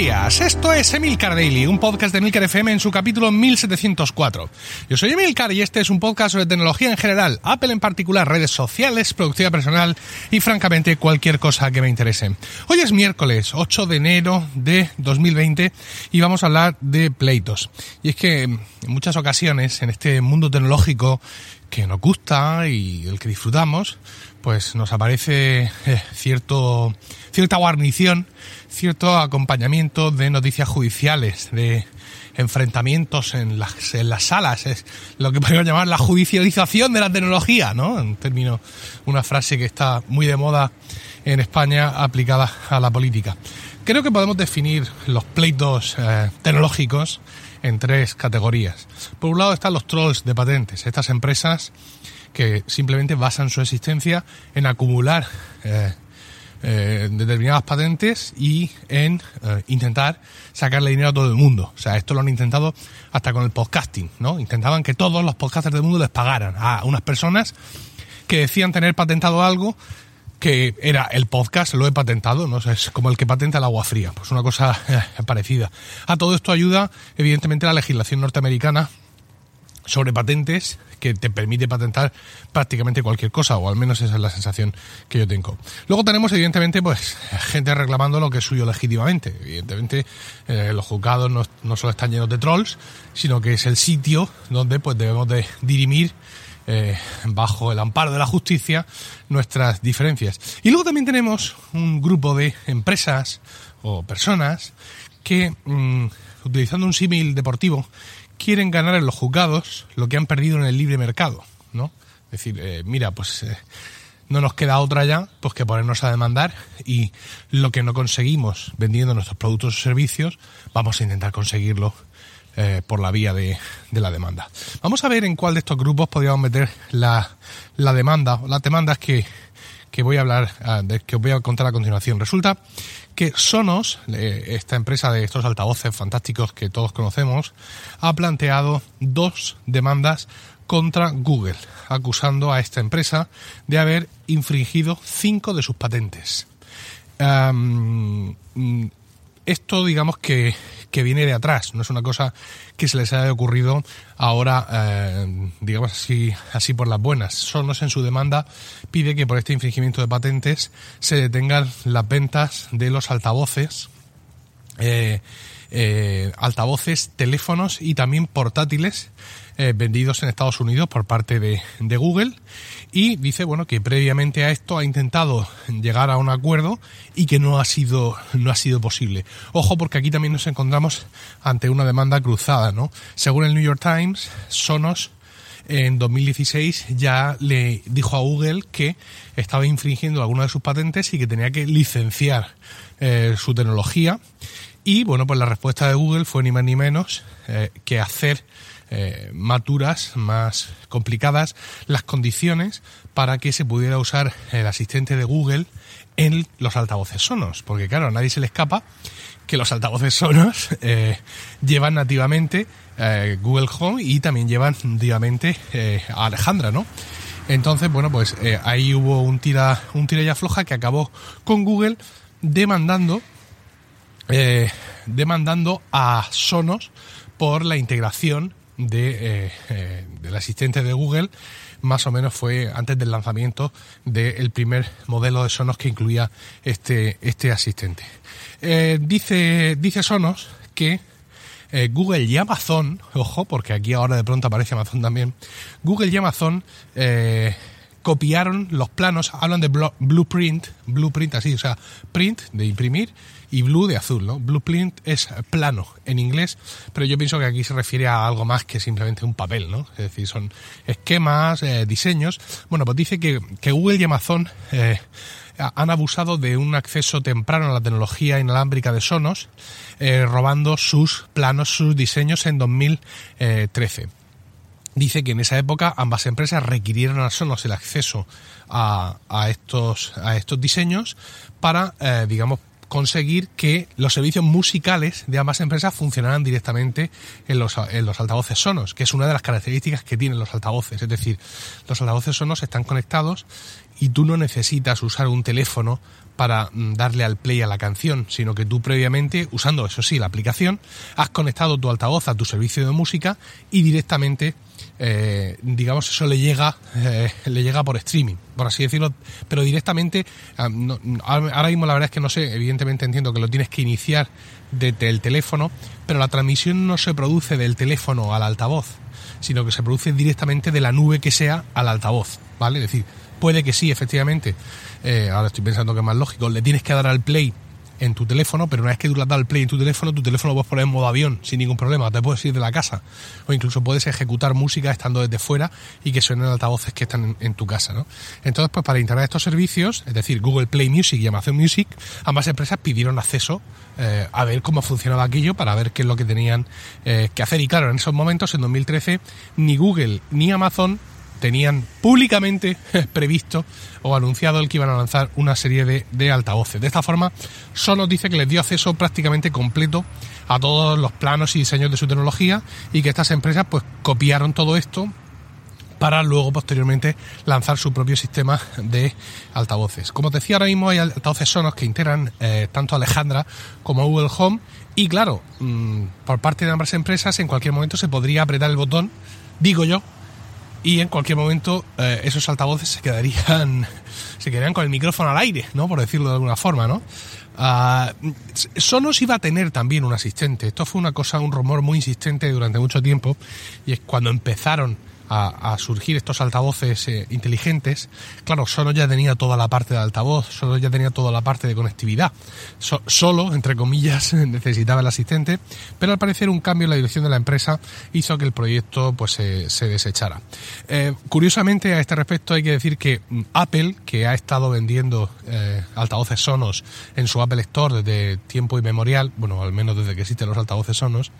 días, esto es Emilcar Daily, un podcast de Emilcar FM en su capítulo 1704. Yo soy Emilcar y este es un podcast sobre tecnología en general, Apple en particular, redes sociales, productividad personal y francamente cualquier cosa que me interese. Hoy es miércoles 8 de enero de 2020 y vamos a hablar de pleitos. Y es que en muchas ocasiones en este mundo tecnológico que nos gusta y el que disfrutamos, pues nos aparece eh, cierto, cierta guarnición, cierto acompañamiento de noticias judiciales, de enfrentamientos en las, en las salas, es lo que podemos llamar la judicialización de la tecnología, ¿no? Un término, una frase que está muy de moda en España aplicada a la política. Creo que podemos definir los pleitos eh, tecnológicos en tres categorías. Por un lado están los trolls de patentes, estas empresas que simplemente basan su existencia en acumular eh, eh, determinadas patentes y en eh, intentar sacarle dinero a todo el mundo. O sea, esto lo han intentado hasta con el podcasting, ¿no? Intentaban que todos los podcasters del mundo les pagaran a unas personas que decían tener patentado algo que era el podcast, lo he patentado, ¿no? es como el que patenta el agua fría, pues una cosa parecida. A todo esto ayuda, evidentemente, la legislación norteamericana sobre patentes que te permite patentar prácticamente cualquier cosa, o al menos esa es la sensación que yo tengo. Luego tenemos, evidentemente, pues gente reclamando lo que es suyo legítimamente. Evidentemente, eh, los juzgados no, no, solo están llenos de trolls, sino que es el sitio donde pues debemos de dirimir eh, bajo el amparo de la justicia nuestras diferencias. Y luego también tenemos un grupo de empresas o personas que, mm, utilizando un símil deportivo, quieren ganar en los juzgados lo que han perdido en el libre mercado, ¿no? Es decir, eh, mira, pues eh, no nos queda otra ya pues que ponernos a demandar y lo que no conseguimos vendiendo nuestros productos o servicios, vamos a intentar conseguirlo eh, por la vía de, la demanda. Vamos a ver en cuál de estos grupos podríamos meter la, la demanda, las demandas que, que voy a hablar, ah, que os voy a contar a continuación. Resulta que Sonos, esta empresa de estos altavoces fantásticos que todos conocemos, ha planteado dos demandas contra Google, acusando a esta empresa de haber infringido cinco de sus patentes. Um, esto digamos que, que, viene de atrás, no es una cosa que se les haya ocurrido ahora, eh, digamos así, así por las buenas. Sonos en su demanda pide que por este infringimiento de patentes se detengan las ventas de los altavoces, eh, eh, altavoces, teléfonos y también portátiles eh, vendidos en Estados Unidos por parte de, Google. Y dice bueno que previamente a esto ha intentado llegar a un acuerdo y que no ha sido no ha sido posible. Ojo porque aquí también nos encontramos ante una demanda cruzada no según el New York Times Sonos en 2016 ya le dijo a Google que estaba infringiendo alguna de sus patentes y que tenía que licenciar eh, su tecnología. Y bueno pues la respuesta de Google fue ni más ni menos eh, que hacer eh, maturas, más complicadas, las condiciones para que se pudiera usar el asistente de Google en los altavoces sonos. Porque claro, a nadie se le escapa que los altavoces sonos eh, llevan nativamente eh, Google Home y también llevan nativamente eh, a Alejandra, ¿no? Entonces, bueno, pues eh, ahí hubo un tira, un tira ya floja que acabó con Google demandando, eh, demandando a Sonos por la integración eh, eh, del asistente de Google más o menos fue antes del lanzamiento del primer modelo de Sonos que incluía este, este asistente. Eh, dice, dice Sonos que Google y Amazon, ojo, porque aquí ahora de pronto aparece Amazon también, Google y Amazon copiaron los planos, hablan de blueprint, blueprint así, o sea, print de imprimir y blue de azul, ¿no? Blueprint es plano en inglés, pero yo pienso que aquí se refiere a algo más que simplemente un papel, ¿no? Es decir, son esquemas, eh, diseños. Bueno, pues dice que, que Google y Amazon eh, han abusado de un acceso temprano a la tecnología inalámbrica de Sonos, eh, robando sus planos, sus diseños en 2013 dice que en esa época ambas empresas requirieron a Sonos el acceso a, a estos, a estos diseños para, eh, digamos, conseguir que los servicios musicales de ambas empresas funcionaran directamente en los, en los altavoces sonos, que es una de las características que tienen los altavoces. Es decir, los altavoces sonos están conectados y tú no necesitas usar un teléfono para mm, darle al play a la canción, sino que tú previamente, usando eso sí la aplicación, has conectado tu altavoz a tu servicio de música y directamente, eh, digamos, eso le llega, eh, le llega por streaming, por así decirlo, pero directamente, ah, ahora mismo la verdad es que no sé, evidentemente entiendo que lo tienes que iniciar desde el teléfono, pero la transmisión no se produce del teléfono al altavoz, sino que se produce directamente de la nube que sea al altavoz, ¿vale? Es decir, puede que sí, efectivamente, eh, ahora estoy pensando que es más lógico, le tienes que dar al play en tu teléfono, pero una vez que tú le has dado al play en tu teléfono, tu teléfono lo puedes poner en modo avión sin ningún problema, te puedes ir de la casa o incluso puedes ejecutar música estando desde fuera y que suenen altavoces que están en, tu casa, ¿no? Entonces, pues para instalar estos servicios, es decir, Google Play Music y Amazon Music, ambas empresas pidieron acceso eh, a ver cómo funcionaba aquello para ver qué es lo que tenían eh, que hacer y claro, en esos momentos, en 2013, ni Google ni Amazon tenían públicamente previsto o anunciado el que iban a lanzar una serie de, altavoces. De esta forma, Sonos dice que les dio acceso prácticamente completo a todos los planos y diseños de su tecnología y que estas empresas pues copiaron todo esto para luego posteriormente lanzar su propio sistema de altavoces. Como te decía, ahora mismo hay altavoces sonos que integran eh, tanto Alejandra como Google Home y claro, mm, por parte de ambas empresas en cualquier momento se podría apretar el botón, digo yo, y en cualquier momento eh, esos altavoces se quedarían se quedarían con el micrófono al aire, ¿no? Por decirlo de alguna forma, ¿no? Uh, Sonos iba a tener también un asistente. Esto fue una cosa, un rumor muy insistente durante mucho tiempo. Y es cuando empezaron a, surgir estos altavoces eh, inteligentes, claro, solo ya tenía toda la parte de altavoz, solo ya tenía toda la parte de conectividad. solo, entre comillas, necesitaba el asistente, pero al parecer un cambio en la dirección de la empresa hizo que el proyecto pues se desechara. Eh, curiosamente, a este respecto hay que decir que mm, Apple, que ha estado vendiendo eh, altavoces sonos en su Apple Store desde tiempo inmemorial, bueno, al menos desde que existen los altavoces sonos,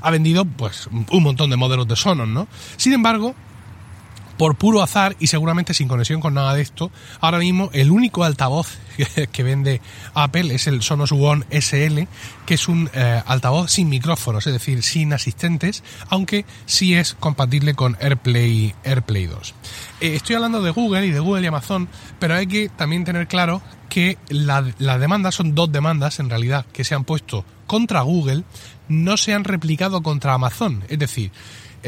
ha vendido pues un montón de modelos de sonos, ¿no? Sin embargo, por puro azar y seguramente sin conexión con nada de esto, ahora mismo el único altavoz que, vende Apple es el Sonos One SL, que es un eh, altavoz sin micrófonos, es decir, sin asistentes, aunque sí es compatible con AirPlay, AirPlay 2. Eh, estoy hablando de Google y de Google y Amazon, pero hay que también tener claro que las la demandas son dos demandas en realidad que se han puesto contra Google, no se han replicado contra Amazon. Es decir,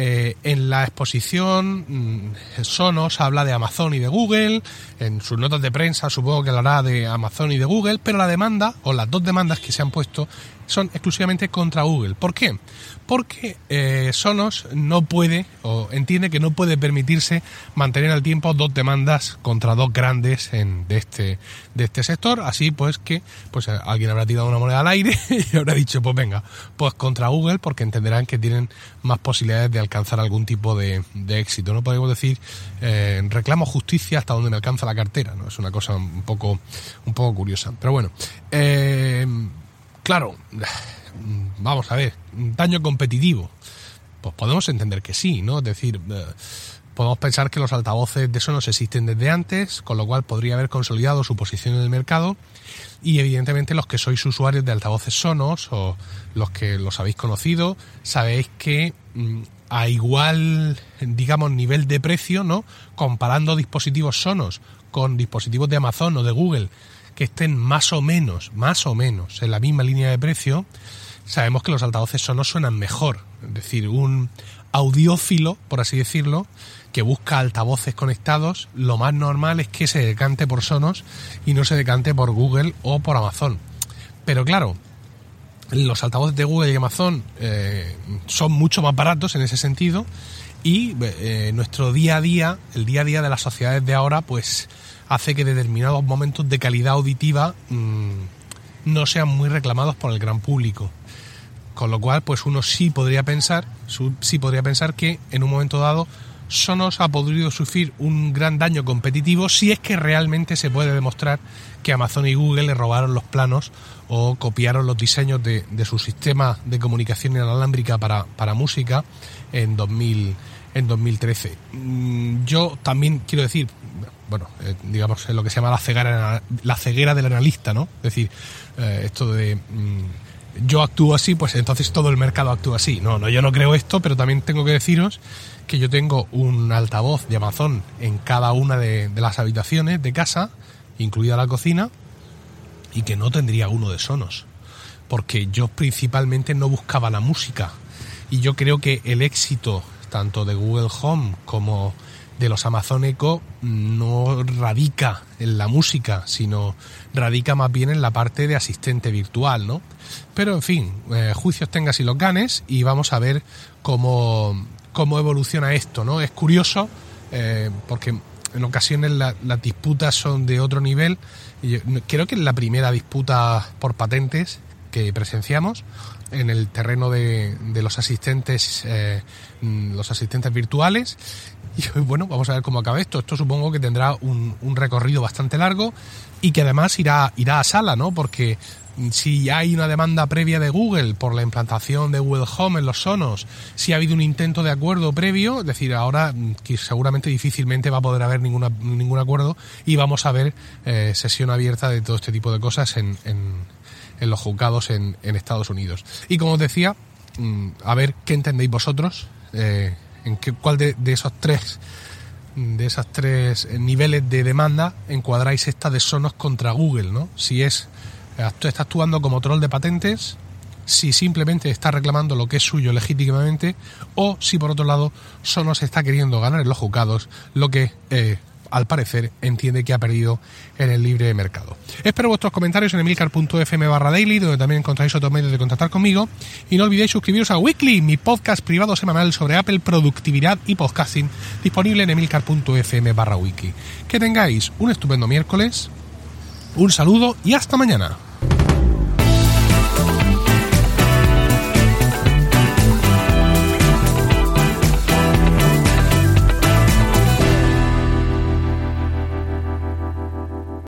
eh, en la exposición mm, Sonos habla de Amazon y de Google, en sus notas de prensa supongo que hablará de Amazon y de Google, pero la demanda o las dos demandas que se han puesto son exclusivamente contra Google. ¿Por qué? Porque eh, Sonos no puede o entiende que no puede permitirse mantener al tiempo dos demandas contra dos grandes en, de, este, de este sector. Así pues que pues eh, alguien habrá tirado una moneda al aire y habrá dicho pues venga, pues contra Google porque entenderán que tienen más posibilidades de alcanzar algún tipo de, éxito. No podemos decir eh, reclamo justicia hasta donde me alcanza la cartera. ¿no? Es una cosa un poco, un poco curiosa. Pero bueno. Eh, Claro, vamos a ver, daño competitivo. Pues podemos entender que sí, ¿no? Es decir, eh, podemos pensar que los altavoces de Sonos existen desde antes, con lo cual podría haber consolidado su posición en el mercado. Y evidentemente los que sois usuarios de altavoces Sonos o los que los habéis conocido, sabéis que mm, a igual, digamos, nivel de precio, ¿no? Comparando dispositivos Sonos con dispositivos de Amazon o de Google que estén más o menos, más o menos en la misma línea de precio, sabemos que los altavoces sonos suenan mejor. Es decir, un audiófilo, por así decirlo, que busca altavoces conectados, lo más normal es que se decante por Sonos y no se decante por Google o por Amazon. Pero claro, los altavoces de Google y Amazon eh, son mucho más baratos en ese sentido y eh, nuestro día a día, el día a día de las sociedades de ahora, pues hace que determinados momentos de calidad auditiva mm, no sean muy reclamados por el gran público. Con lo cual, pues uno sí podría pensar, sí podría pensar que en un momento dado Sonos ha podido sufrir un gran daño competitivo si es que realmente se puede demostrar que Amazon y Google le robaron los planos o copiaron los diseños de, su sistema de comunicación inalámbrica para, para música en, 2000, en 2013. Mm, yo también quiero decir, bueno, eh, digamos, lo que se llama la ceguera, la ceguera del analista, ¿no? Es decir, eh, esto de mm, yo actúo así, pues entonces todo el mercado actúa así. No, no, yo no creo esto, pero también tengo que deciros que yo tengo un altavoz de Amazon en cada una de, las habitaciones de casa, incluida la cocina, y que no tendría uno de Sonos, porque yo principalmente no buscaba la música. Y yo creo que el éxito tanto de Google Home como de los Amazon no radica en la música, sino radica más bien en la parte de asistente virtual, ¿no? Pero en fin, eh, juicios tengas y los ganes y vamos a ver cómo, cómo evoluciona esto, ¿no? Es curioso eh, porque en ocasiones las disputas son de otro nivel. Y creo que es la primera disputa por patentes que presenciamos en el terreno de, los asistentes eh, los asistentes virtuales. Y bueno vamos a ver cómo acaba esto. Esto supongo que tendrá un, un recorrido bastante largo y que además irá irá a sala no porque si hay una demanda previa de Google por la implantación de Google Home en los Sonos, si ha habido un intento de acuerdo previo, es decir, ahora mm, que seguramente difícilmente va a poder haber ninguna, ningún acuerdo y vamos a ver eh, sesión abierta de todo este tipo de cosas en, en, los juzgados en, en, Estados Unidos. Y como os decía, mm, a ver qué entendéis vosotros, eh, en qué, cuál de, esos tres de esas tres niveles de demanda encuadráis esta de Sonos contra Google, ¿no? Si es está actuando como troll de patentes, si simplemente está reclamando lo que es suyo legítimamente, o si por otro lado solo se está queriendo ganar en los juzgados lo que eh, al parecer entiende que ha perdido en el libre mercado. Espero vuestros comentarios en emilcar.fm barra daily, donde también encontráis otros medios de contactar conmigo. Y no olvidéis suscribiros a Weekly, mi podcast privado semanal sobre Apple, productividad y podcasting, disponible en emilcar.fm. Que tengáis un estupendo miércoles, un saludo y hasta mañana.